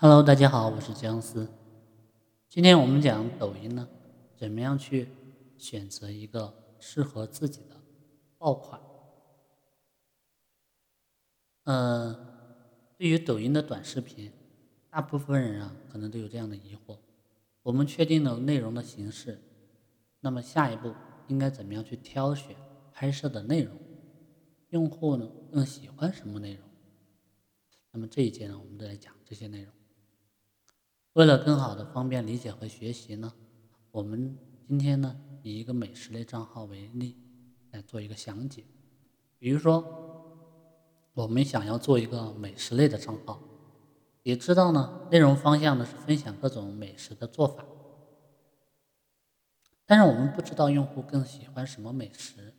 Hello，大家好，我是姜思。今天我们讲抖音呢，怎么样去选择一个适合自己的爆款。呃，对于抖音的短视频，大部分人啊可能都有这样的疑惑：我们确定了内容的形式，那么下一步应该怎么样去挑选拍摄的内容？用户呢更喜欢什么内容？那么这一节呢，我们都来讲这些内容。为了更好的方便理解和学习呢，我们今天呢以一个美食类账号为例来做一个详解。比如说，我们想要做一个美食类的账号，也知道呢内容方向呢是分享各种美食的做法，但是我们不知道用户更喜欢什么美食，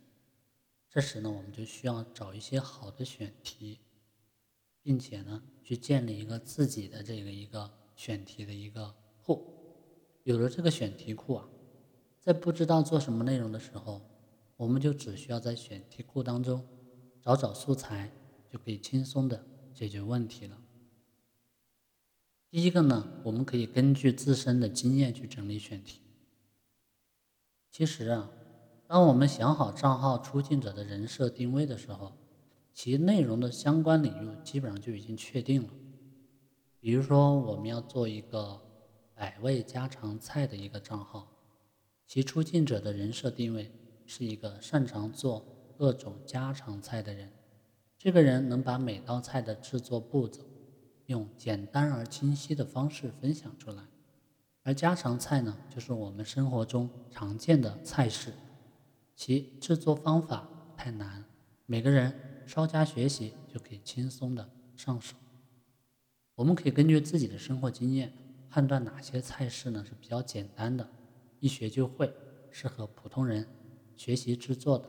这时呢我们就需要找一些好的选题，并且呢去建立一个自己的这个一个。选题的一个库，有了这个选题库啊，在不知道做什么内容的时候，我们就只需要在选题库当中找找素材，就可以轻松的解决问题了。第一个呢，我们可以根据自身的经验去整理选题。其实啊，当我们想好账号出镜者的人设定位的时候，其内容的相关领域基本上就已经确定了。比如说，我们要做一个百味家常菜的一个账号，其出镜者的人设定位是一个擅长做各种家常菜的人。这个人能把每道菜的制作步骤用简单而清晰的方式分享出来。而家常菜呢，就是我们生活中常见的菜式，其制作方法太难，每个人稍加学习就可以轻松的上手。我们可以根据自己的生活经验判断哪些菜式呢是比较简单的，一学就会，适合普通人学习制作的。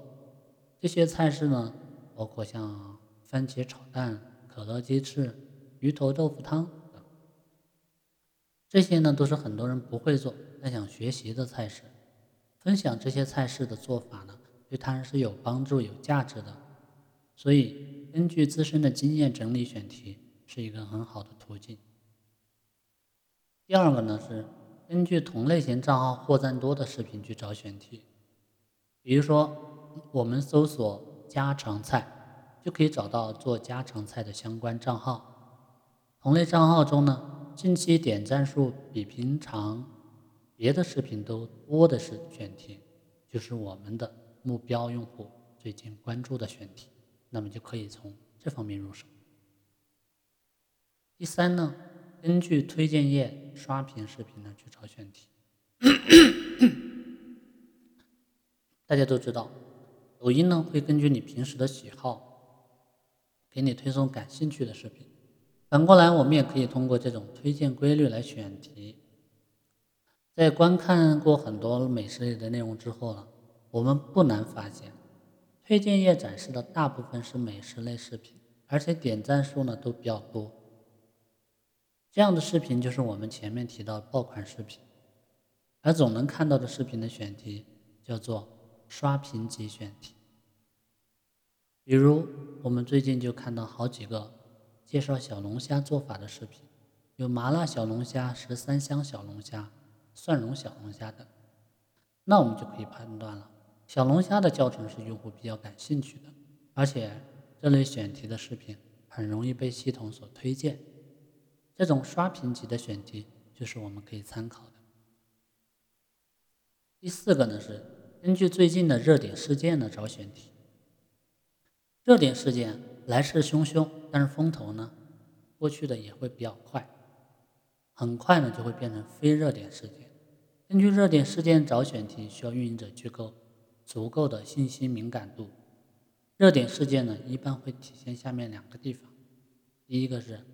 这些菜式呢，包括像番茄炒蛋、可乐鸡翅、鱼头豆腐汤等。这些呢都是很多人不会做但想学习的菜式。分享这些菜式的做法呢，对他人是有帮助、有价值的。所以，根据自身的经验整理选题。是一个很好的途径。第二个呢是根据同类型账号获赞多的视频去找选题，比如说我们搜索家常菜，就可以找到做家常菜的相关账号。同类账号中呢，近期点赞数比平常别的视频都多的是选题，就是我们的目标用户最近关注的选题，那么就可以从这方面入手。第三呢，根据推荐页刷屏视频呢去找选题。大家都知道，抖音呢会根据你平时的喜好，给你推送感兴趣的视频。反过来，我们也可以通过这种推荐规律来选题。在观看过很多美食类的内容之后呢，我们不难发现，推荐页展示的大部分是美食类视频，而且点赞数呢都比较多。这样的视频就是我们前面提到的爆款视频，而总能看到的视频的选题叫做刷屏级选题。比如我们最近就看到好几个介绍小龙虾做法的视频，有麻辣小龙虾、十三香小龙虾、蒜蓉小龙虾等。那我们就可以判断了，小龙虾的教程是用户比较感兴趣的，而且这类选题的视频很容易被系统所推荐。这种刷屏级的选题就是我们可以参考的。第四个呢是根据最近的热点事件呢找选题。热点事件来势汹汹，但是风头呢过去的也会比较快，很快呢就会变成非热点事件。根据热点事件找选题，需要运营者具够足够的信息敏感度。热点事件呢一般会体现下面两个地方，第一个是。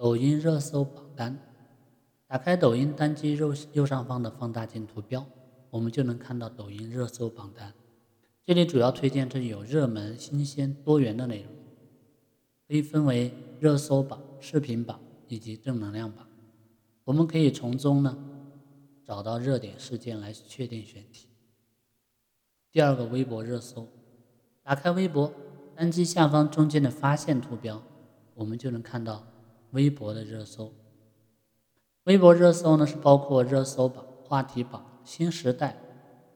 抖音热搜榜单，打开抖音单击右右上方的放大镜图标，我们就能看到抖音热搜榜单。这里主要推荐这里有热门、新鲜、多元的内容，可以分为热搜榜、视频榜以及正能量榜。我们可以从中呢找到热点事件来确定选题。第二个，微博热搜，打开微博，单击下方中间的发现图标，我们就能看到。微博的热搜，微博热搜呢是包括热搜榜、话题榜、新时代、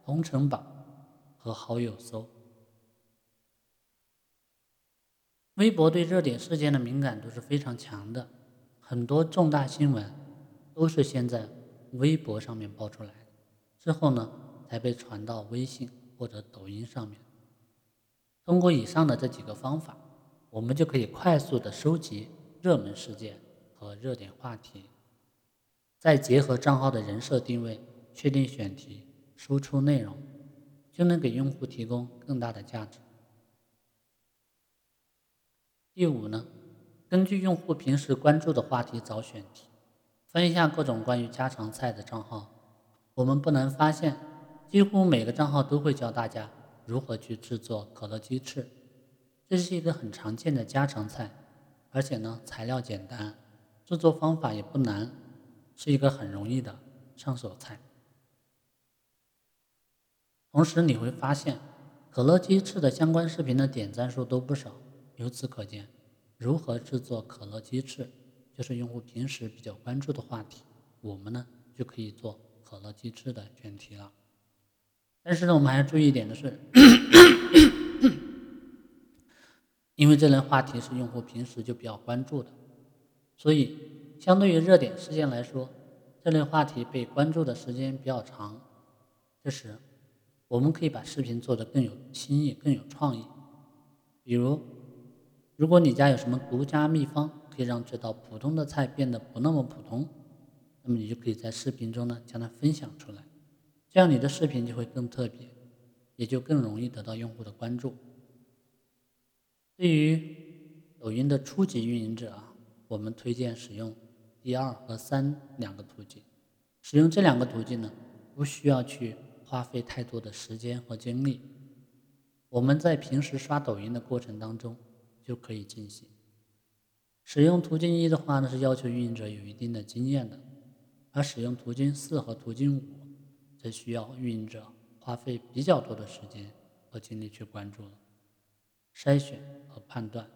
同城榜和好友搜。微博对热点事件的敏感度是非常强的，很多重大新闻都是先在微博上面爆出来，之后呢才被传到微信或者抖音上面。通过以上的这几个方法，我们就可以快速的收集热门事件和热点话题，再结合账号的人设定位，确定选题，输出内容，就能给用户提供更大的价值。第五呢，根据用户平时关注的话题找选题，翻一下各种关于家常菜的账号，我们不难发现，几乎每个账号都会教大家。如何去制作可乐鸡翅？这是一个很常见的家常菜，而且呢材料简单，制作方法也不难，是一个很容易的上手菜。同时你会发现，可乐鸡翅的相关视频的点赞数都不少。由此可见，如何制作可乐鸡翅，就是用户平时比较关注的话题，我们呢就可以做可乐鸡翅的选题了。但是呢，我们还要注意一点的是，因为这类话题是用户平时就比较关注的，所以相对于热点事件来说，这类话题被关注的时间比较长。这时，我们可以把视频做得更有新意、更有创意。比如，如果你家有什么独家秘方，可以让这道普通的菜变得不那么普通，那么你就可以在视频中呢将它分享出来。这样你的视频就会更特别，也就更容易得到用户的关注。对于抖音的初级运营者啊，我们推荐使用第二和三两个途径。使用这两个途径呢，不需要去花费太多的时间和精力，我们在平时刷抖音的过程当中就可以进行。使用途径一的话呢，是要求运营者有一定的经验的，而使用途径四和途径五。则需要运营者花费比较多的时间和精力去关注、筛选和判断。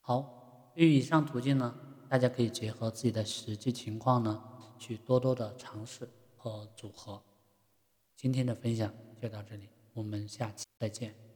好，对于以上途径呢，大家可以结合自己的实际情况呢，去多多的尝试和组合。今天的分享就到这里，我们下期再见。